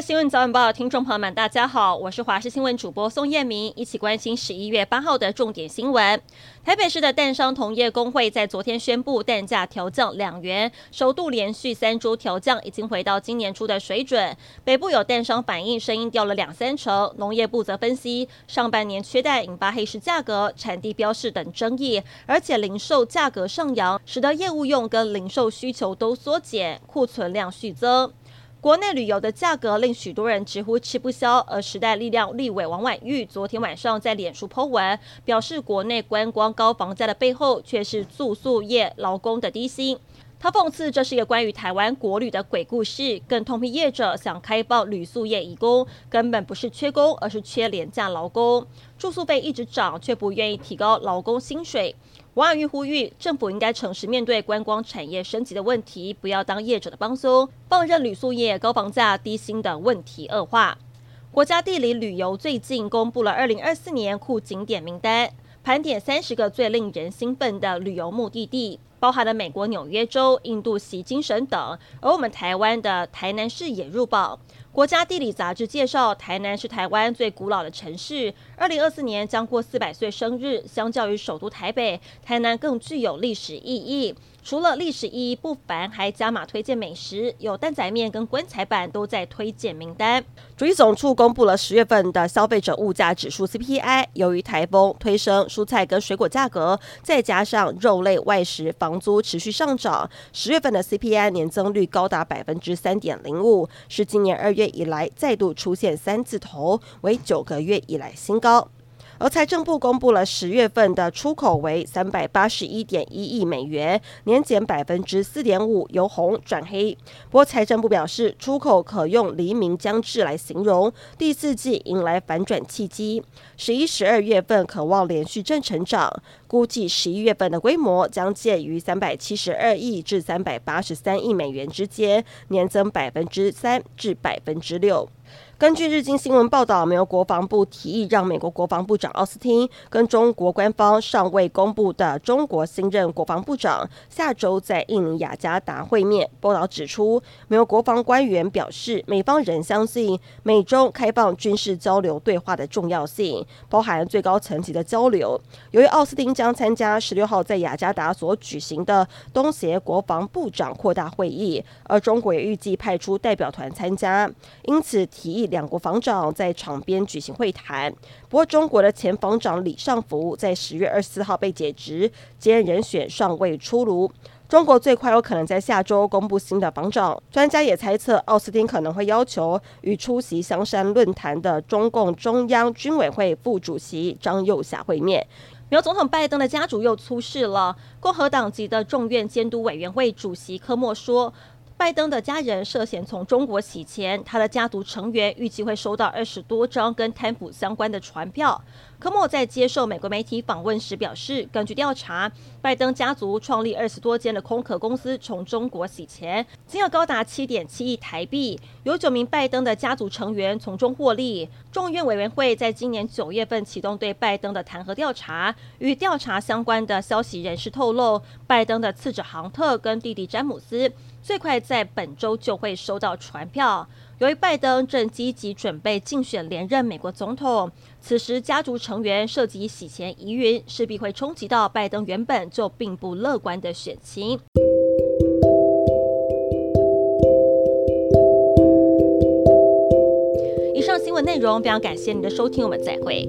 新闻早晚报的听众朋友们，大家好，我是华视新闻主播宋燕明，一起关心十一月八号的重点新闻。台北市的蛋商同业公会在昨天宣布蛋价调降两元，首度连续三周调降，已经回到今年初的水准。北部有蛋商反映声音掉了两三成，农业部则分析上半年缺蛋引发黑市价格、产地标示等争议，而且零售价格上扬，使得业务用跟零售需求都缩减，库存量续增。国内旅游的价格令许多人直呼吃不消，而时代力量立委王婉玉昨天晚上在脸书 po 文，表示国内观光高房价的背后却是住宿业劳工的低薪。他讽刺这是一个关于台湾国旅的鬼故事，更痛批业者想开放旅宿业移工，根本不是缺工，而是缺廉价劳工。住宿费一直涨，却不愿意提高劳工薪水。王婉玉呼吁政府应该诚实面对观光产业升级的问题，不要当业者的帮凶，放任旅宿业高房价、低薪的问题恶化。国家地理旅游最近公布了二零二四年酷景点名单，盘点三十个最令人兴奋的旅游目的地。包含了美国纽约州、印度锡金省等，而我们台湾的台南市也入榜。国家地理杂志介绍，台南是台湾最古老的城市，二零二四年将过四百岁生日。相较于首都台北，台南更具有历史意义。除了历史意义不凡，还加码推荐美食，有蛋仔面跟棺材板都在推荐名单。主计总处公布了十月份的消费者物价指数 CPI，由于台风推升蔬菜跟水果价格，再加上肉类外食房房租持续上涨，十月份的 CPI 年增率高达百分之三点零五，是今年二月以来再度出现三字头，为九个月以来新高。而财政部公布了十月份的出口为三百八十一点一亿美元，年减百分之四点五，由红转黑。不过财政部表示，出口可用黎明将至来形容，第四季迎来反转契机，十一、十二月份可望连续正成长，估计十一月份的规模将介于三百七十二亿至三百八十三亿美元之间，年增百分之三至百分之六。根据日经新闻报道，美国国防部提议让美国国防部长奥斯汀跟中国官方尚未公布的中国新任国防部长下周在印尼雅加达会面。报道指出，美国国防官员表示，美方仍相信美中开放军事交流对话的重要性，包含最高层级的交流。由于奥斯汀将参加十六号在雅加达所举行的东协国防部长扩大会议，而中国也预计派出代表团参加，因此提议。两国防长在场边举行会谈，不过中国的前防长李尚福在十月二十四号被解职，接任人选尚未出炉。中国最快有可能在下周公布新的防长。专家也猜测，奥斯汀可能会要求与出席香山论坛的中共中央军委会副主席张又侠会面。美国总统拜登的家族又出事了，共和党籍的众院监督委员会主席科莫说。拜登的家人涉嫌从中国洗钱，他的家族成员预计会收到二十多张跟贪腐相关的传票。科莫在接受美国媒体访问时表示，根据调查，拜登家族创立二十多间的空壳公司从中国洗钱，金额高达七点七亿台币，有九名拜登的家族成员从中获利。众议院委员会在今年九月份启动对拜登的弹劾调查，与调查相关的消息人士透露，拜登的次子杭特跟弟弟詹姆斯。最快在本周就会收到传票。由于拜登正积极准备竞选连任美国总统，此时家族成员涉及洗钱疑云，势必会冲击到拜登原本就并不乐观的选情。以上新闻内容非常感谢您的收听，我们再会。